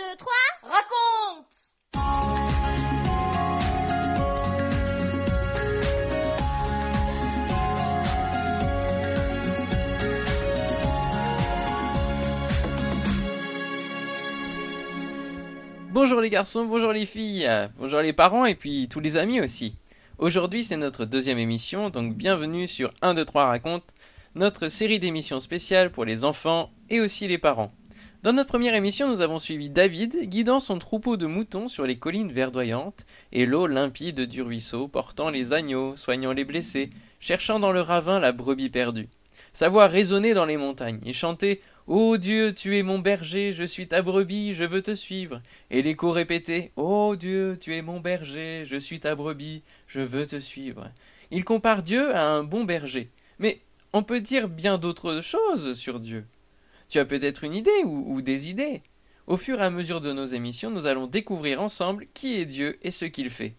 2, 3 Raconte Bonjour les garçons, bonjour les filles, bonjour les parents et puis tous les amis aussi. Aujourd'hui c'est notre deuxième émission, donc bienvenue sur 1, 2, 3 raconte, notre série d'émissions spéciales pour les enfants et aussi les parents. Dans notre première émission, nous avons suivi David guidant son troupeau de moutons sur les collines verdoyantes et l'eau limpide du ruisseau, portant les agneaux, soignant les blessés, cherchant dans le ravin la brebis perdue. Sa voix résonnait dans les montagnes et chantait Ô Dieu, tu es mon berger, je suis ta brebis, je veux te suivre. Et l'écho répétait Ô Dieu, tu es mon berger, je suis ta brebis, je veux te suivre. Il compare Dieu à un bon berger. Mais on peut dire bien d'autres choses sur Dieu. Tu as peut-être une idée ou, des idées. Au fur et à mesure de nos émissions, nous allons découvrir ensemble qui est Dieu et ce qu'il fait.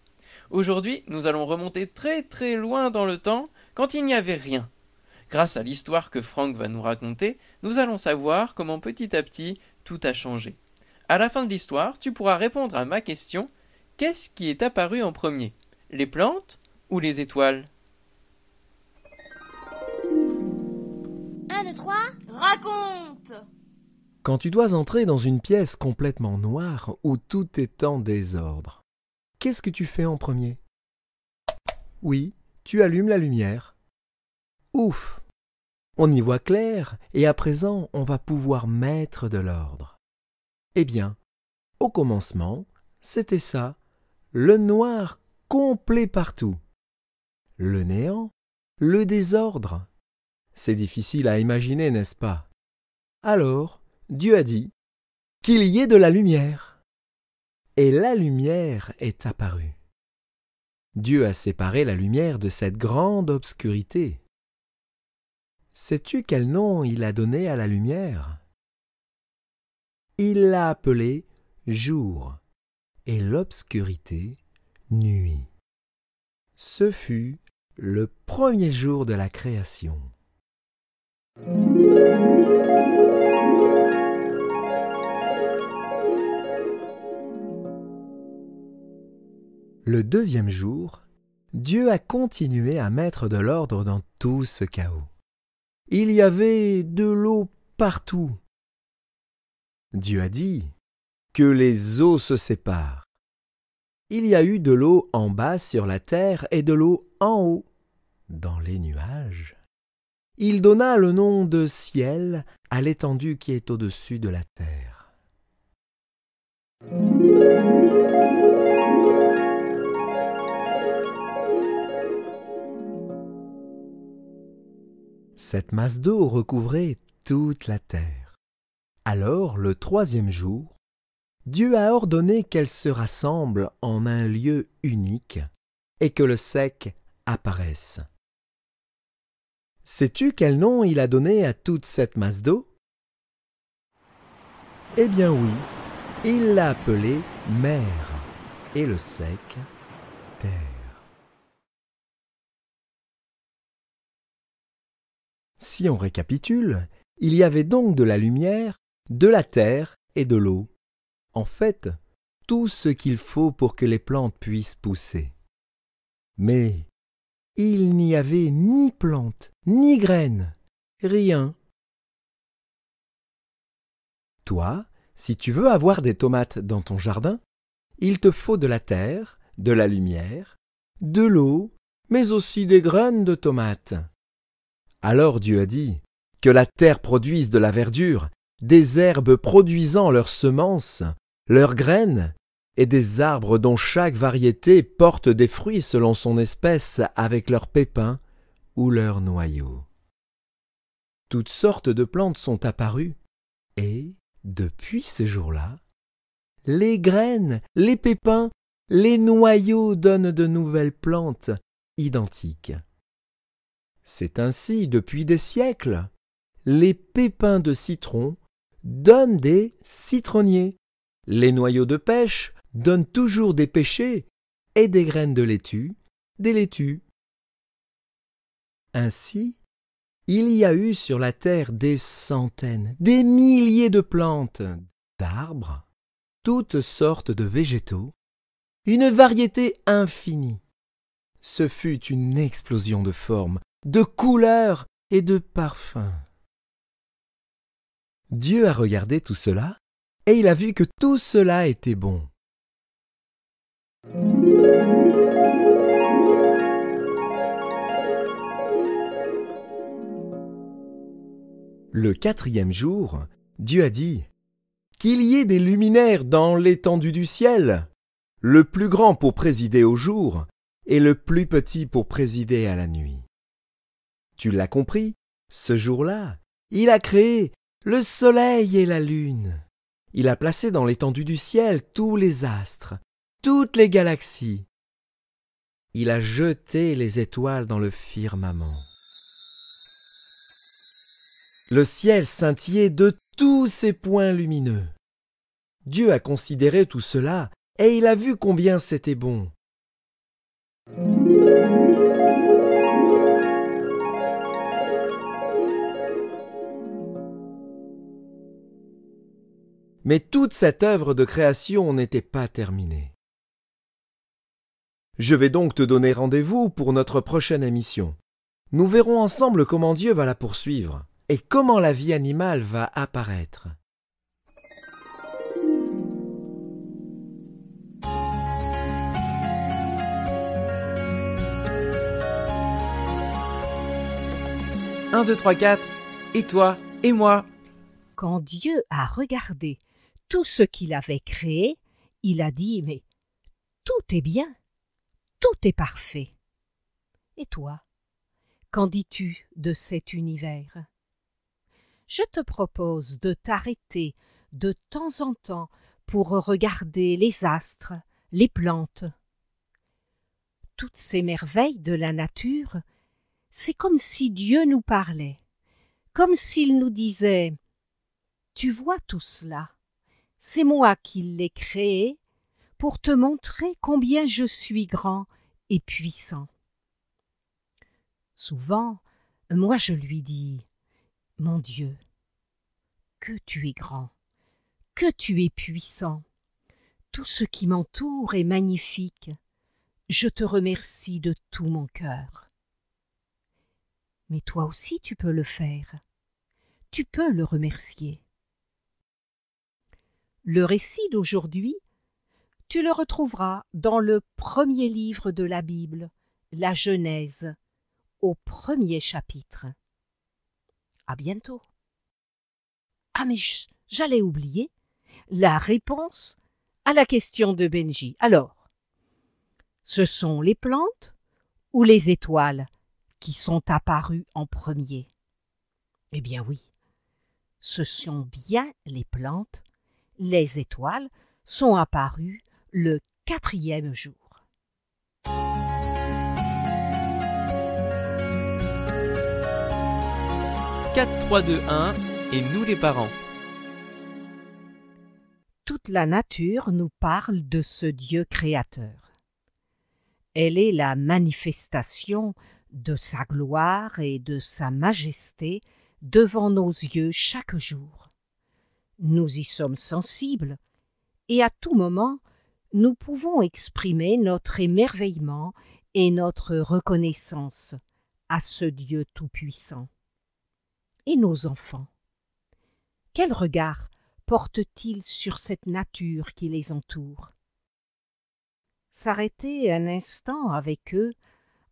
Aujourd'hui, nous allons remonter très très loin dans le temps, quand il n'y avait rien. Grâce à l'histoire que Franck va nous raconter, nous allons savoir comment petit à petit tout a changé. À la fin de l'histoire, tu pourras répondre à ma question qu'est-ce qui est apparu en premier? Les plantes ou les étoiles? 1, 2, 3 Raconte Quand tu dois entrer dans une pièce complètement noire où tout est en désordre, qu'est-ce que tu fais en premier? Oui, tu allumes la lumière. Ouf On y voit clair et à présent on va pouvoir mettre de l'ordre. Eh bien, au commencement, c'était ça, le noir complet partout. Le néant, le désordre. C'est difficile à imaginer, n'est-ce pas? Alors, Dieu a dit qu'il y ait de la lumière. Et la lumière est apparue. Dieu a séparé la lumière de cette grande obscurité. Sais-tu quel nom il a donné à la lumière? Il l'a appelée jour et l'obscurité nuit. Ce fut le premier jour de la création. Le deuxième jour, Dieu a continué à mettre de l'ordre dans tout ce chaos. Il y avait de l'eau partout. Dieu a dit que les eaux se séparent. Il y a eu de l'eau en bas sur la terre et de l'eau en haut, dans les nuages. Il donna le nom de ciel à l'étendue qui est au-dessus de la terre. Cette masse d'eau recouvrait toute la terre. Alors, le troisième jour, Dieu a ordonné qu'elle se rassemble en un lieu unique et que le sec apparaisse. Sais-tu quel nom il a donné à toute cette masse d'eau? Eh bien oui, il l'a appelée mer et le sec terre. Si on récapitule, il y avait donc de la lumière, de la terre et de l'eau. En fait, tout ce qu'il faut pour que les plantes puissent pousser. Mais il n'y avait ni plantes, ni graines, rien. Toi, si tu veux avoir des tomates dans ton jardin, il te faut de la terre, de la lumière, de l'eau, mais aussi des graines de tomates. Alors Dieu a dit que la terre produise de la verdure, des herbes produisant leurs semences, leurs graines, et des arbres dont chaque variété porte des fruits selon son espèce avec leurs pépins ou leurs noyaux. Toutes sortes de plantes sont apparues, et, depuis ce jour-là, les graines, les pépins, les noyaux donnent de nouvelles plantes identiques. C'est ainsi depuis des siècles. Les pépins de citron donnent des citronniers. Les noyaux de pêche donnent toujours des pêchers et des graines de laitue, des laitues. Ainsi, il y a eu sur la terre des centaines, des milliers de plantes, d'arbres, toutes sortes de végétaux, une variété infinie. Ce fut une explosion de formes, de couleurs et de parfums. Dieu a regardé tout cela, et il a vu que tout cela était bon. Le quatrième jour, Dieu a dit Qu'il y ait des luminaires dans l'étendue du ciel, le plus grand pour présider au jour, et le plus petit pour présider à la nuit. Tu l'as compris, ce jour-là, il a créé le soleil et la lune. Il a placé dans l'étendue du ciel tous les astres, toutes les galaxies. Il a jeté les étoiles dans le firmament. Le ciel scintillait de tous ces points lumineux. Dieu a considéré tout cela et il a vu combien c'était bon. Mais toute cette œuvre de création n'était pas terminée. Je vais donc te donner rendez-vous pour notre prochaine émission. Nous verrons ensemble comment Dieu va la poursuivre et comment la vie animale va apparaître. Un, deux, trois, quatre. Et toi, et moi? Quand Dieu a regardé tout ce qu'il avait créé, il a dit Mais tout est bien, tout est parfait. Et toi, qu'en dis-tu de cet univers? Je te propose de t'arrêter de temps en temps pour regarder les astres, les plantes. Toutes ces merveilles de la nature, c'est comme si Dieu nous parlait, comme s'il nous disait Tu vois tout cela, c'est moi qui l'ai créé pour te montrer combien je suis grand et puissant. Souvent, moi je lui dis Mon Dieu, que tu es grand, que tu es puissant, tout ce qui m'entoure est magnifique, je te remercie de tout mon cœur. Mais toi aussi tu peux le faire, tu peux le remercier. Le récit d'aujourd'hui, tu le retrouveras dans le premier livre de la Bible, la Genèse, au premier chapitre. À bientôt. Ah mais j'allais oublier la réponse à la question de Benji. Alors, ce sont les plantes ou les étoiles qui sont apparues en premier? Eh bien oui, ce sont bien les plantes les étoiles sont apparues le quatrième jour. 4, 3, 2, 1 et nous les parents. Toute la nature nous parle de ce Dieu créateur. Elle est la manifestation de sa gloire et de sa majesté devant nos yeux chaque jour. Nous y sommes sensibles, et à tout moment nous pouvons exprimer notre émerveillement et notre reconnaissance à ce Dieu Tout-Puissant. Et nos enfants Quel regard portent-ils sur cette nature qui les entoure? S'arrêter un instant avec eux,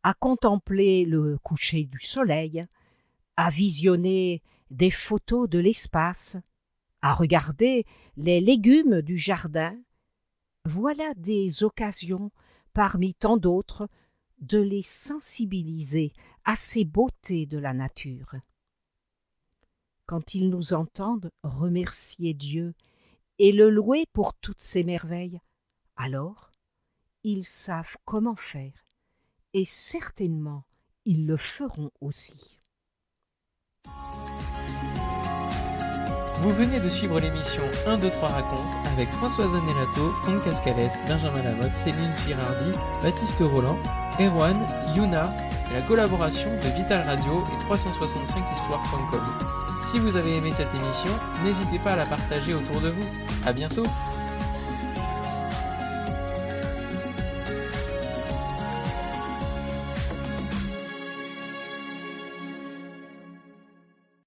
à contempler le coucher du soleil, à visionner des photos de l'espace, à regarder les légumes du jardin, voilà des occasions, parmi tant d'autres, de les sensibiliser à ces beautés de la nature. Quand ils nous entendent remercier Dieu et le louer pour toutes ces merveilles, alors ils savent comment faire, et certainement ils le feront aussi. Vous venez de suivre l'émission 1, 2, 3 raconte avec Françoise Anelato, Franck Cascales, Benjamin Lamotte, Céline Girardi, Baptiste Roland, Erwan, Yuna et la collaboration de Vital Radio et 365histoire.com. Si vous avez aimé cette émission, n'hésitez pas à la partager autour de vous. À bientôt!